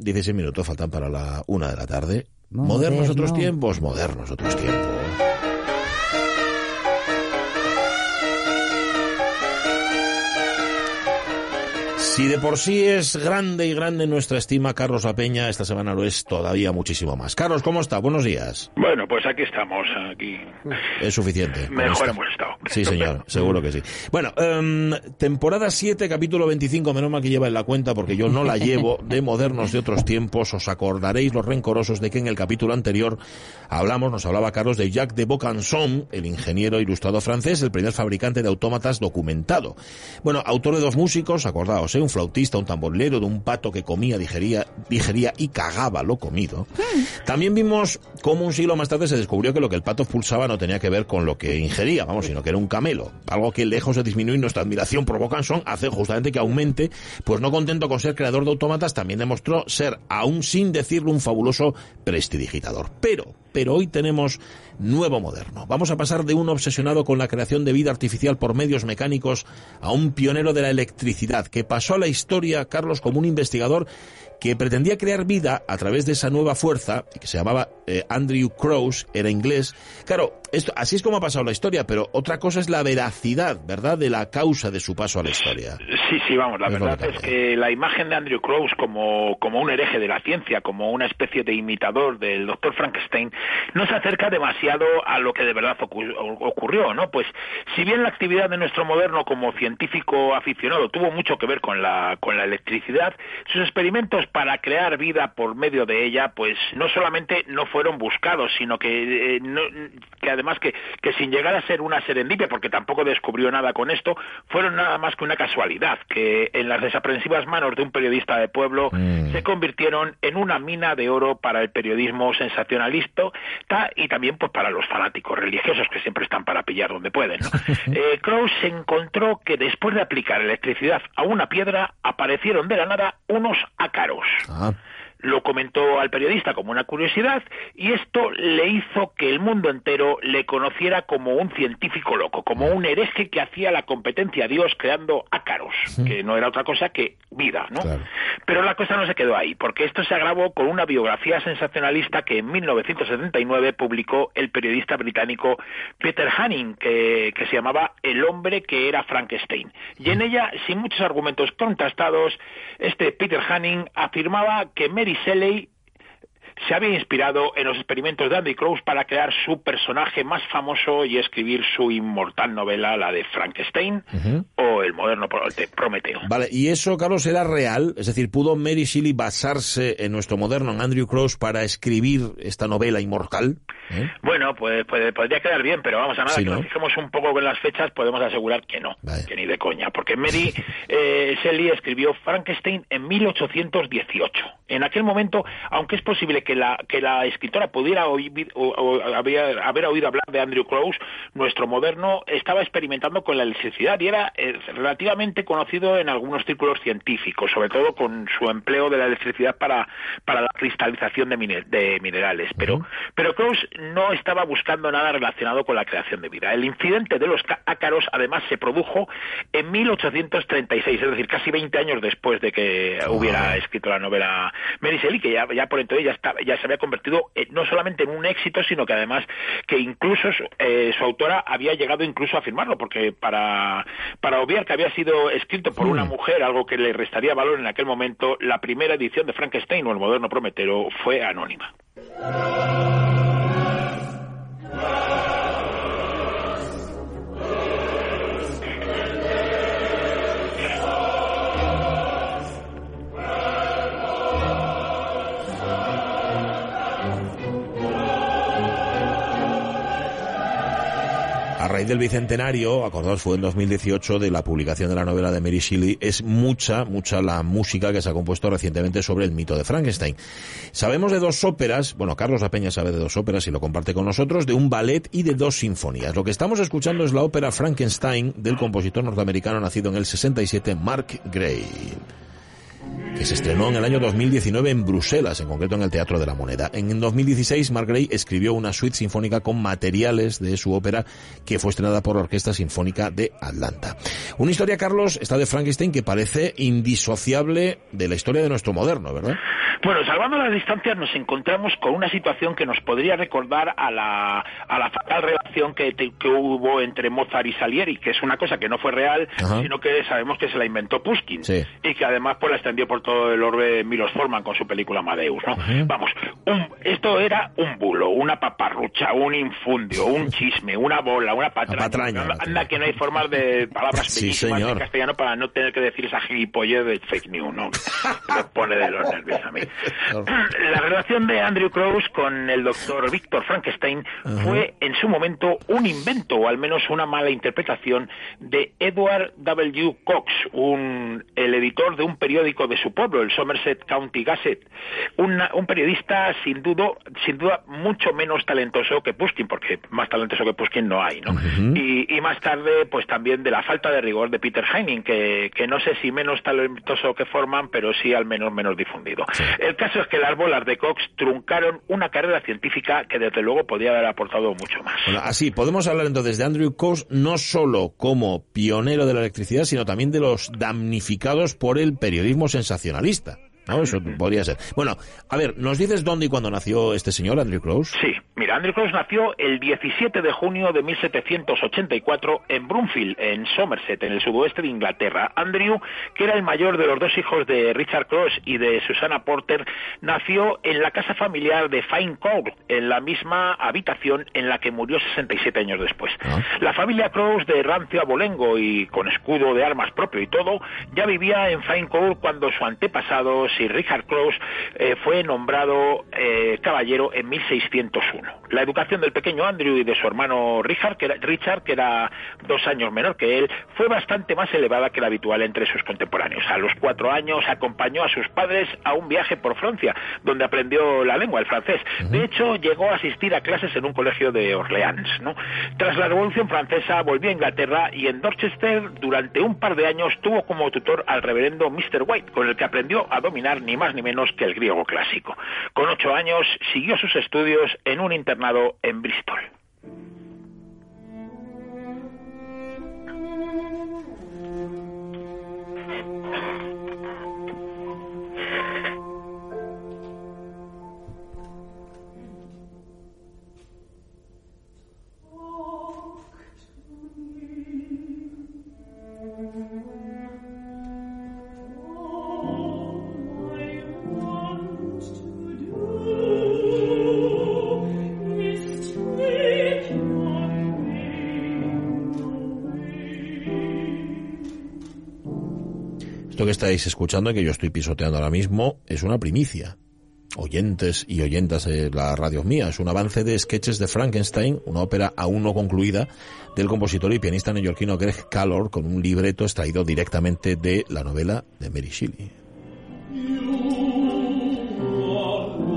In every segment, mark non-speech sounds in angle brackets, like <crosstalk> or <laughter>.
16 minutos faltan para la una de la tarde. Modernos otros tiempos, modernos otros tiempos. Si de por sí es grande y grande nuestra estima Carlos Apeña, esta semana lo es todavía muchísimo más. Carlos, ¿cómo está? Buenos días. Bueno, pues aquí estamos, aquí. Es suficiente. <laughs> Mejor hemos estado. Sí, señor, seguro que sí. Bueno, em, temporada 7, capítulo 25, menos mal que lleva en la cuenta porque yo no la <laughs> llevo, de modernos de otros tiempos. Os acordaréis los rencorosos de que en el capítulo anterior hablamos, nos hablaba Carlos de Jacques de Bocanson, el ingeniero ilustrado francés, el primer fabricante de autómatas documentado. Bueno, autor de dos músicos, acordaos, ¿eh? Un flautista, un tamborlero, de un pato que comía, digería, digería y cagaba lo comido. También vimos cómo un siglo más tarde se descubrió que lo que el pato pulsaba no tenía que ver con lo que ingería, vamos, sino que era un camelo. Algo que lejos de disminuir nuestra admiración por Bocanson hace justamente que aumente, pues no contento con ser creador de autómatas, también demostró ser, aún sin decirlo, un fabuloso prestidigitador. Pero, pero hoy tenemos nuevo moderno. Vamos a pasar de un obsesionado con la creación de vida artificial por medios mecánicos a un pionero de la electricidad que pasó a la historia, Carlos, como un investigador que pretendía crear vida a través de esa nueva fuerza, que se llamaba eh, Andrew Krauss, era inglés. Claro, esto, así es como ha pasado la historia, pero otra cosa es la veracidad, ¿verdad?, de la causa de su paso a la historia. Sí, sí, vamos, la verdad es que la imagen de Andrew Krauss como, como un hereje de la ciencia, como una especie de imitador del doctor Frankenstein, no se acerca demasiado a lo que de verdad ocurrió, ¿no? Pues si bien la actividad de nuestro moderno como científico aficionado tuvo mucho que ver con la, con la electricidad, sus experimentos para crear vida por medio de ella, pues no solamente no fueron buscados, sino que, eh, que además que, que, sin llegar a ser una serendipia, porque tampoco descubrió nada con esto, fueron nada más que una casualidad, que en las desaprensivas manos de un periodista de pueblo mm. se convirtieron en una mina de oro para el periodismo sensacionalista y también pues para los fanáticos religiosos que siempre están donde pueden. ¿no? <laughs> eh, Krauss encontró que después de aplicar electricidad a una piedra aparecieron de la nada unos ácaros Ah. Lo comentó al periodista como una curiosidad y esto le hizo que el mundo entero le conociera como un científico loco, como un hereje que hacía la competencia a Dios creando ácaros, que no era otra cosa que vida, ¿no? Pero la cosa no se quedó ahí, porque esto se agravó con una biografía sensacionalista que en 1979 publicó el periodista británico Peter Hanning, que, que se llamaba El hombre que era Frankenstein. Y en ella, sin muchos argumentos contrastados, este Peter Hanning afirmaba que Mary Shelley se había inspirado en los experimentos de Andy Krauss para crear su personaje más famoso y escribir su inmortal novela, la de Frankenstein o el moderno Prometeo. Vale, ¿y eso, Carlos, era real? Es decir, ¿pudo Mary Shelley basarse en nuestro moderno, en Andrew Krauss, para escribir esta novela inmortal? ¿Eh? Bueno, pues, podría quedar bien, pero vamos a nada, que nos fijemos un poco con las fechas, podemos asegurar que no, que ni de coña, porque Mary eh, Shelley escribió Frankenstein en 1818. En aquel momento, aunque es posible que la, que la escritora pudiera oír, o, haber oído hablar de Andrew Krauss, nuestro moderno estaba experimentando con la electricidad y era eh, relativamente conocido en algunos círculos científicos, sobre todo con su empleo de la electricidad para, para la cristalización de, de minerales. Pero, pero Krauss no estaba buscando nada relacionado con la creación de vida. El incidente de los ácaros, además, se produjo en 1836, es decir, casi 20 años después de que hubiera escrito la novela Mary Shelley, que ya, ya por entonces ya, estaba, ya se había convertido no solamente en un éxito, sino que además que incluso eh, su autora había llegado incluso a firmarlo, porque para, para obviar que había sido escrito por una mujer, algo que le restaría valor en aquel momento, la primera edición de Frankenstein o el moderno Prometero fue anónima. A raíz del bicentenario, acordaos, fue en 2018 de la publicación de la novela de Mary Shelley, es mucha, mucha la música que se ha compuesto recientemente sobre el mito de Frankenstein. Sabemos de dos óperas, bueno, Carlos Apeña sabe de dos óperas y lo comparte con nosotros, de un ballet y de dos sinfonías. Lo que estamos escuchando es la ópera Frankenstein del compositor norteamericano nacido en el 67, Mark Gray se estrenó en el año 2019 en Bruselas, en concreto en el Teatro de la Moneda. En 2016, Mark Gray escribió una suite sinfónica con materiales de su ópera que fue estrenada por la Orquesta Sinfónica de Atlanta. Una historia, Carlos, está de Frankenstein que parece indisociable de la historia de nuestro moderno, ¿verdad? Bueno, salvando las distancias nos encontramos con una situación que nos podría recordar a la, a la fatal relación que, que hubo entre Mozart y Salieri, que es una cosa que no fue real, sino que sabemos que se la inventó Pushkin y que además pues la extendió por todo el orbe Milos Forman con su película Amadeus, ¿no? Vamos, esto era un bulo, una paparrucha, un infundio, un chisme, una bola, una patraña. anda, que no hay formas de palabras <laughs> sí, en castellano para no tener que decir esa gilipollez de fake news, ¿no? <laughs> Me pone de los nervios a mí. <laughs> La relación de Andrew Krauss con el doctor Víctor Frankenstein fue en su momento un invento, o al menos una mala interpretación, de Edward W. Cox, un, el editor de un periódico de su pueblo, el Somerset County Gazette, un periodista sin duda, sin duda mucho menos talentoso que Pushkin, porque más talentoso que Pushkin no hay, ¿no? y, más tarde, pues también de la falta de rigor de Peter Heining, que, que no sé si menos talentoso que Forman, pero sí al menos menos difundido. El caso es que las bolas de Cox truncaron una carrera científica que desde luego podía haber aportado mucho más. así, podemos hablar entonces de Andrew Cox no solo como pionero de la electricidad, sino también de los damnificados por el periodismo sensacionalista. ¿no? Eso podría ser. Bueno, a ver, ¿nos dices dónde y cuándo nació este señor, Andrew Close? Sí, mira, Andrew Close nació el 17 de junio de 1784 en Broomfield, en Somerset, en el sudoeste de Inglaterra. Andrew, que era el mayor de los dos hijos de Richard Close y de Susana Porter, nació en la casa familiar de Fine Court, en la misma habitación en la que murió 67 años después. Ah. La familia Close de rancio abolengo y con escudo de armas propio y todo, ya vivía en Fine Court cuando su antepasado y Richard Cross eh, fue nombrado eh, caballero en 1601. La educación del pequeño Andrew y de su hermano Richard que, era, Richard, que era dos años menor que él, fue bastante más elevada que la habitual entre sus contemporáneos. A los cuatro años acompañó a sus padres a un viaje por Francia, donde aprendió la lengua, el francés. De hecho, llegó a asistir a clases en un colegio de Orleans. ¿no? Tras la Revolución Francesa, volvió a Inglaterra y en Dorchester, durante un par de años, tuvo como tutor al reverendo Mr. White, con el que aprendió a dominar ni más ni menos que el griego clásico. Con ocho años siguió sus estudios en un internado en Bristol. Esto que estáis escuchando que yo estoy pisoteando ahora mismo es una primicia. Oyentes y oyentas de la radio mía, es un avance de sketches de Frankenstein, una ópera aún no concluida del compositor y pianista neoyorquino Greg Callor con un libreto extraído directamente de la novela de Mary Shelley.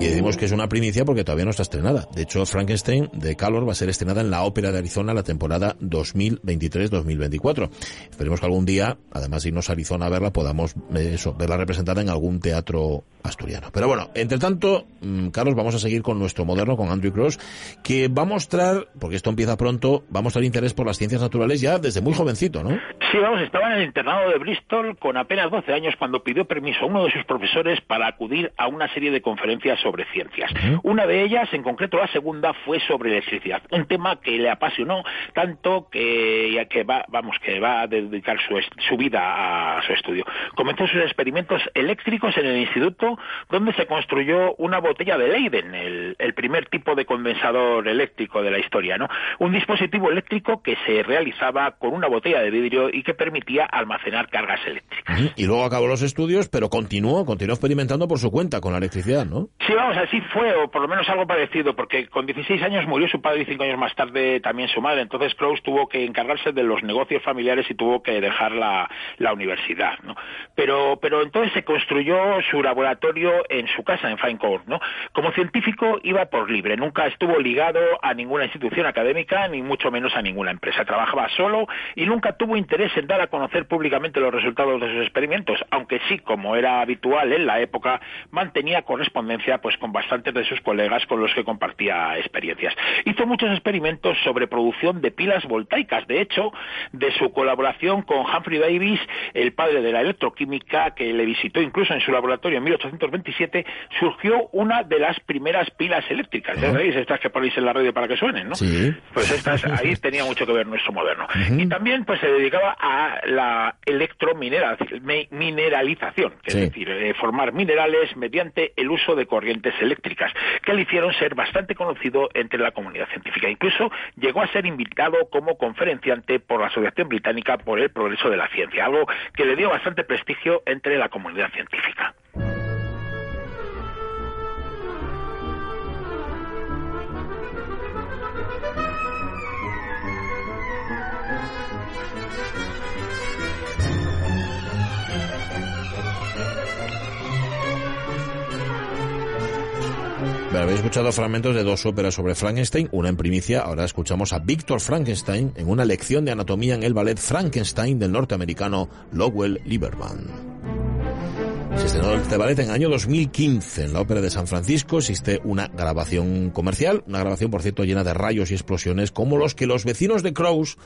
Y decimos que es una primicia porque todavía no está estrenada. De hecho, Frankenstein de Calor va a ser estrenada en la Ópera de Arizona la temporada 2023-2024. Esperemos que algún día, además de irnos a Arizona a verla, podamos eh, verla representada en algún teatro asturiano. Pero bueno, entre tanto, mm, Carlos, vamos a seguir con nuestro moderno, con Andrew Cross, que va a mostrar, porque esto empieza pronto, va a mostrar interés por las ciencias naturales ya desde muy jovencito, ¿no? Sí, vamos, estaba en el internado de Bristol con apenas 12 años cuando pidió permiso a uno de sus profesores para acudir a una serie de conferencias sobre sobre ciencias. Una de ellas, en concreto la segunda, fue sobre electricidad, un tema que le apasionó tanto que, que va, vamos, que va a dedicar su, su vida a su estudio. Comenzó sus experimentos eléctricos en el instituto, donde se construyó una botella de Leiden, el, el primer tipo de condensador eléctrico de la historia, ¿no? Un dispositivo eléctrico que se realizaba con una botella de vidrio y que permitía almacenar cargas eléctricas. Y luego acabó los estudios, pero continuó, continuó experimentando por su cuenta con la electricidad, ¿no? Sí, Vamos, así fue, o por lo menos algo parecido, porque con 16 años murió su padre y cinco años más tarde también su madre. Entonces Krauss tuvo que encargarse de los negocios familiares y tuvo que dejar la, la universidad, ¿no? Pero, pero entonces se construyó su laboratorio en su casa, en Fine Court, ¿no? Como científico iba por libre, nunca estuvo ligado a ninguna institución académica, ni mucho menos a ninguna empresa. Trabajaba solo y nunca tuvo interés en dar a conocer públicamente los resultados de sus experimentos, aunque sí, como era habitual en la época, mantenía correspondencia pues con bastantes de sus colegas con los que compartía experiencias. Hizo muchos experimentos sobre producción de pilas voltaicas. De hecho, de su colaboración con Humphrey Davis, el padre de la electroquímica, que le visitó incluso en su laboratorio en 1827, surgió una de las primeras pilas eléctricas. ¿Ya veis? Estas que ponéis en la radio para que suenen, ¿no? Sí. Pues estas, ahí tenía mucho que ver nuestro moderno. Y también pues se dedicaba a la electromineralización, es decir, eh, formar minerales mediante el uso de que le hicieron ser bastante conocido entre la comunidad científica. Incluso llegó a ser invitado como conferenciante por la Asociación Británica por el Progreso de la Ciencia, algo que le dio bastante prestigio entre la comunidad científica. Habéis escuchado fragmentos de dos óperas sobre Frankenstein, una en primicia, ahora escuchamos a Víctor Frankenstein en una lección de anatomía en el ballet Frankenstein del norteamericano Lowell Lieberman. Se estrenó este ballet en el año 2015 en la Ópera de San Francisco. Existe una grabación comercial, una grabación, por cierto, llena de rayos y explosiones, como los que los vecinos de Crows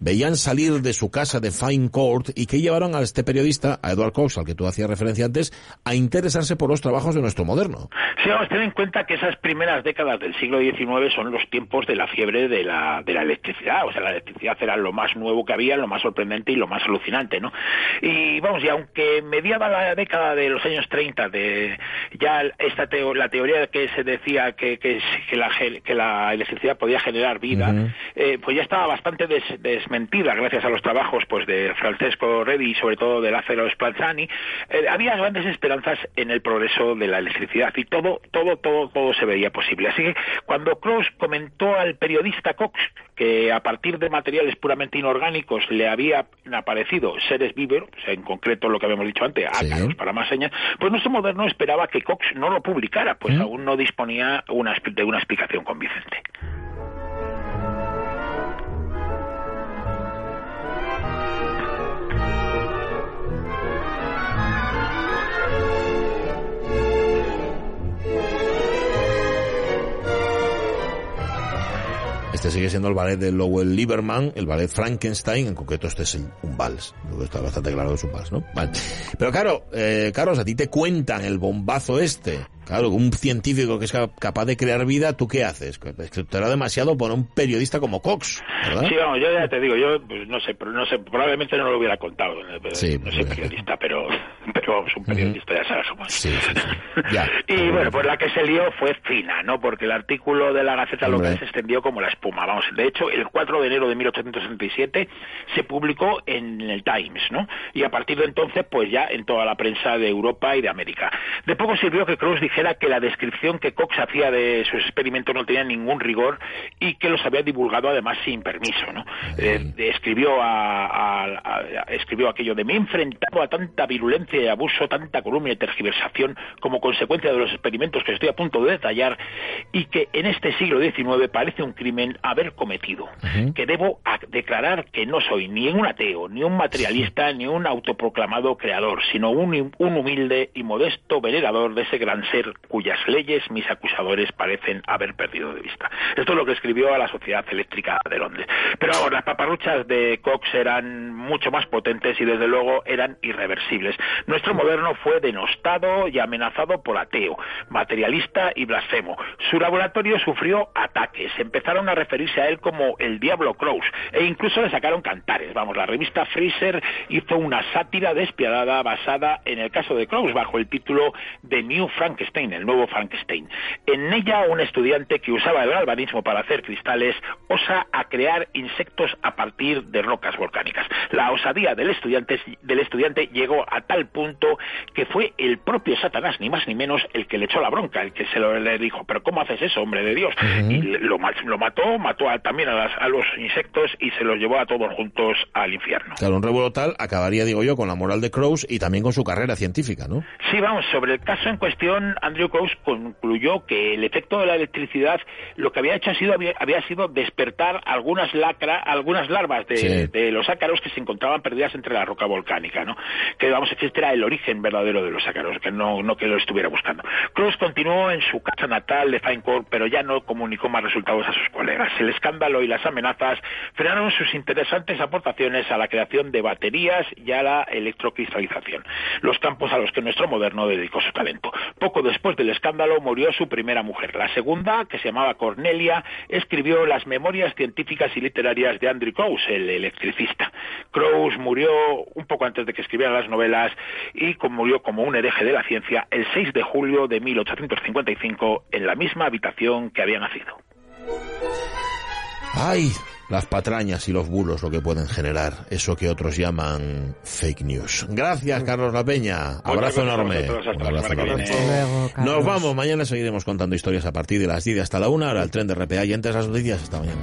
veían salir de su casa de Fine Court y que llevaron a este periodista, a Edward Cox, al que tú hacías referencia antes, a interesarse por los trabajos de nuestro moderno. Sí, vamos a tener en cuenta que esas primeras décadas del siglo XIX son los tiempos de la fiebre de la, de la electricidad. O sea, la electricidad era lo más nuevo que había, lo más sorprendente y lo más alucinante, ¿no? Y vamos, y aunque mediaba la década de los años 30, de ya esta la teoría que se decía que, que, la, que la electricidad podía generar vida, eh, pues ya estaba bastante desmentida gracias a los trabajos pues de Francesco Redi y sobre todo de Lázaro Spalzani. Eh, había grandes esperanzas en el progreso de la electricidad y todo, todo, todo, todo se veía posible. Así que cuando Cross comentó al periodista Cox que a partir de materiales puramente inorgánicos le había aparecido seres vivos, en concreto lo que habíamos dicho antes, ácaros para más señas, pues nuestro moderno esperaba que Cox no lo publicara, pues ¿Mm? aún no disponía una, de una explicación convincente. Este sigue siendo el ballet de Lowell Lieberman, el ballet Frankenstein, en concreto este es un vals. Está bastante claro que es un vals, ¿no? Vale. Pero claro, eh, Carlos, a ti te cuentan el bombazo este Claro, un científico que es capaz de crear vida, ¿tú qué haces? Te demasiado por un periodista como Cox, ¿verdad? Sí, vamos, yo ya te digo, yo pues, no sé, no sé, probablemente no lo hubiera contado. Eh, no soy periodista, pero, <laughs> pero vamos, un periodista ya sabes cómo Sí, sí, Ya. <laughs> y bueno, pues la que se lió fue fina, ¿no? Porque el artículo de la Gaceta Local se extendió como la espuma. Vamos, de hecho, el 4 de enero de 1867 se publicó en el Times, ¿no? Y a partir de entonces, pues ya en toda la prensa de Europa y de América. De poco sirvió que Cruz dijera era que la descripción que Cox hacía de sus experimentos no tenía ningún rigor y que los había divulgado además sin permiso. ¿no? Eh, escribió, a, escribió aquello de me he enfrentado a tanta virulencia y abuso, tanta columna y tergiversación como consecuencia de los experimentos que estoy a punto de detallar y que en este siglo XIX parece un crimen haber cometido, que debo declarar que no soy ni un ateo, ni un materialista, ni un autoproclamado creador, sino un, un humilde y modesto venerador de ese gran ser cuyas leyes mis acusadores parecen haber perdido de vista. Esto es lo que escribió a la Sociedad Eléctrica de Londres. Pero las paparruchas de Cox eran mucho más potentes y desde luego eran irreversibles. Nuestro moderno fue denostado y amenazado por ateo, materialista y blasfemo. Su laboratorio sufrió ataques. Empezaron a referirse a él como el Diablo Crows e incluso le sacaron cantares. Vamos, la revista Fraser hizo una sátira despiadada basada en el caso de Crows bajo el título de New Frankenstein el nuevo Frankenstein. En ella, un estudiante que usaba el galvanismo para hacer cristales osa a crear insectos a partir de rocas volcánicas. La osadía del estudiante, del estudiante llegó a tal punto que fue el propio Satanás, ni más ni menos, el que le echó la bronca, el que se lo le dijo, pero ¿cómo haces eso, hombre de Dios? Y lo, lo, mató, mató también a, a, los insectos y se los llevó a todos juntos al infierno. Claro, un revuelo tal acabaría, digo yo, con la moral de Krauss y también con su carrera científica, ¿no? Sí, vamos, sobre el caso en cuestión, Andrew Krauss concluyó que el efecto de la electricidad lo que había hecho ha sido, había, sido despertar algunas lacra, algunas larvas de, los ácaros que se encontraban perdidas entre la roca volcánica, ¿no? Que vamos, este era el origen verdadero de los ácaros, que no, no que lo estuviera buscando. Krauss continuó en su casa natal de Fine Core, pero ya no comunicó más resultados a sus colegas. El escándalo y las amenazas frenaron sus interesantes aportaciones a la creación de baterías y a la electrocristalización, los campos a los que nuestro moderno dedicó su talento. Poco después del escándalo murió su primera mujer. La segunda, que se llamaba Cornelia, escribió las memorias científicas y literarias de Andrew Krauss, el electricista. Krauss murió un poco antes de que escribiera las novelas y murió como un hereje de la ciencia el 6 de julio de 1855 en la misma habitación que había nacido. ¡Ay! las patrañas y los bulos lo que pueden generar, eso que otros llaman fake news. Gracias, Carlos La Peña. Abrazo enorme. Nos vamos, mañana seguiremos contando historias a partir de las 10 hasta la 1, ahora el tren de RPA y antes las noticias. Hasta mañana,